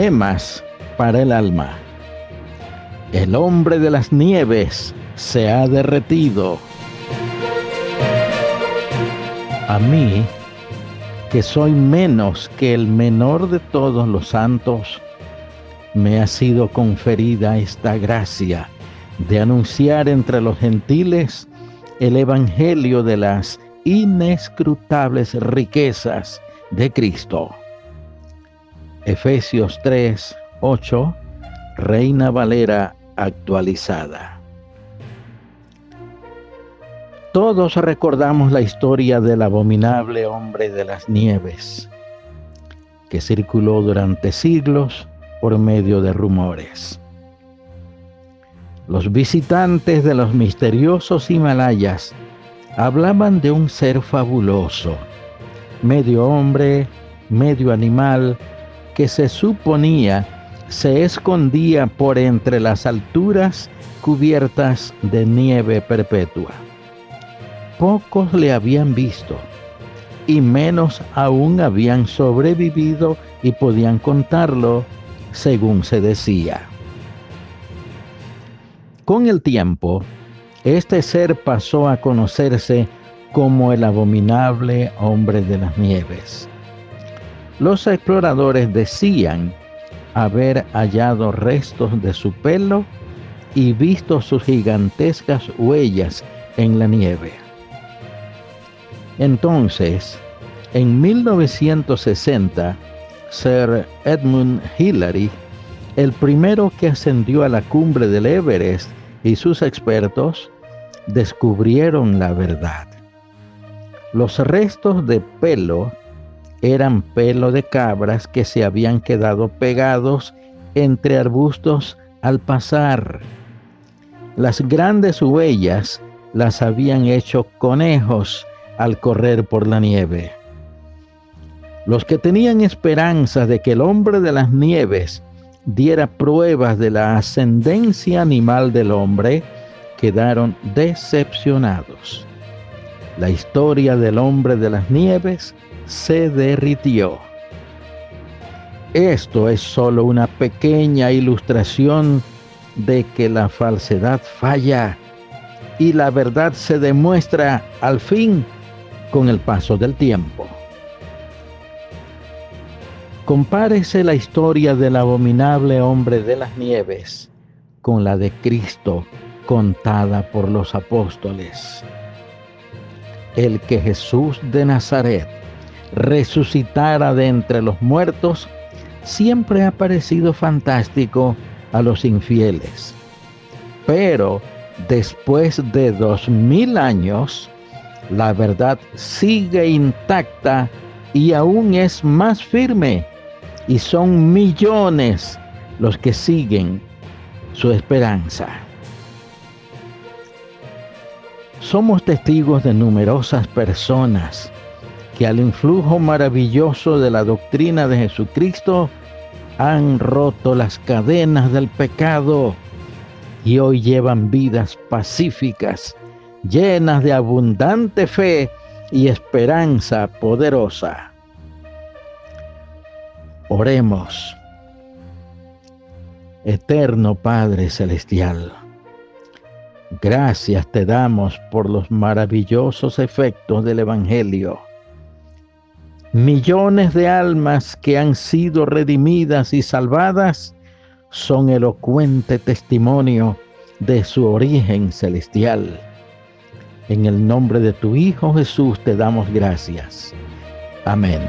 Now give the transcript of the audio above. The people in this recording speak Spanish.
gemas para el alma. El hombre de las nieves se ha derretido. A mí, que soy menos que el menor de todos los santos, me ha sido conferida esta gracia de anunciar entre los gentiles el Evangelio de las inescrutables riquezas de Cristo. Efesios 3, 8, Reina Valera actualizada. Todos recordamos la historia del abominable hombre de las nieves, que circuló durante siglos por medio de rumores. Los visitantes de los misteriosos Himalayas hablaban de un ser fabuloso, medio hombre, medio animal, que se suponía se escondía por entre las alturas cubiertas de nieve perpetua. Pocos le habían visto y menos aún habían sobrevivido y podían contarlo según se decía. Con el tiempo, este ser pasó a conocerse como el abominable hombre de las nieves. Los exploradores decían haber hallado restos de su pelo y visto sus gigantescas huellas en la nieve. Entonces, en 1960, Sir Edmund Hillary, el primero que ascendió a la cumbre del Everest, y sus expertos descubrieron la verdad. Los restos de pelo eran pelo de cabras que se habían quedado pegados entre arbustos al pasar. Las grandes huellas las habían hecho conejos al correr por la nieve. Los que tenían esperanza de que el hombre de las nieves diera pruebas de la ascendencia animal del hombre, quedaron decepcionados. La historia del hombre de las nieves se derritió. Esto es solo una pequeña ilustración de que la falsedad falla y la verdad se demuestra al fin con el paso del tiempo. Compárese la historia del abominable hombre de las nieves con la de Cristo contada por los apóstoles. El que Jesús de Nazaret resucitara de entre los muertos siempre ha parecido fantástico a los infieles. Pero después de dos mil años, la verdad sigue intacta y aún es más firme y son millones los que siguen su esperanza. Somos testigos de numerosas personas que al influjo maravilloso de la doctrina de Jesucristo han roto las cadenas del pecado y hoy llevan vidas pacíficas, llenas de abundante fe y esperanza poderosa. Oremos. Eterno Padre Celestial, gracias te damos por los maravillosos efectos del Evangelio. Millones de almas que han sido redimidas y salvadas son elocuente testimonio de su origen celestial. En el nombre de tu Hijo Jesús te damos gracias. Amén.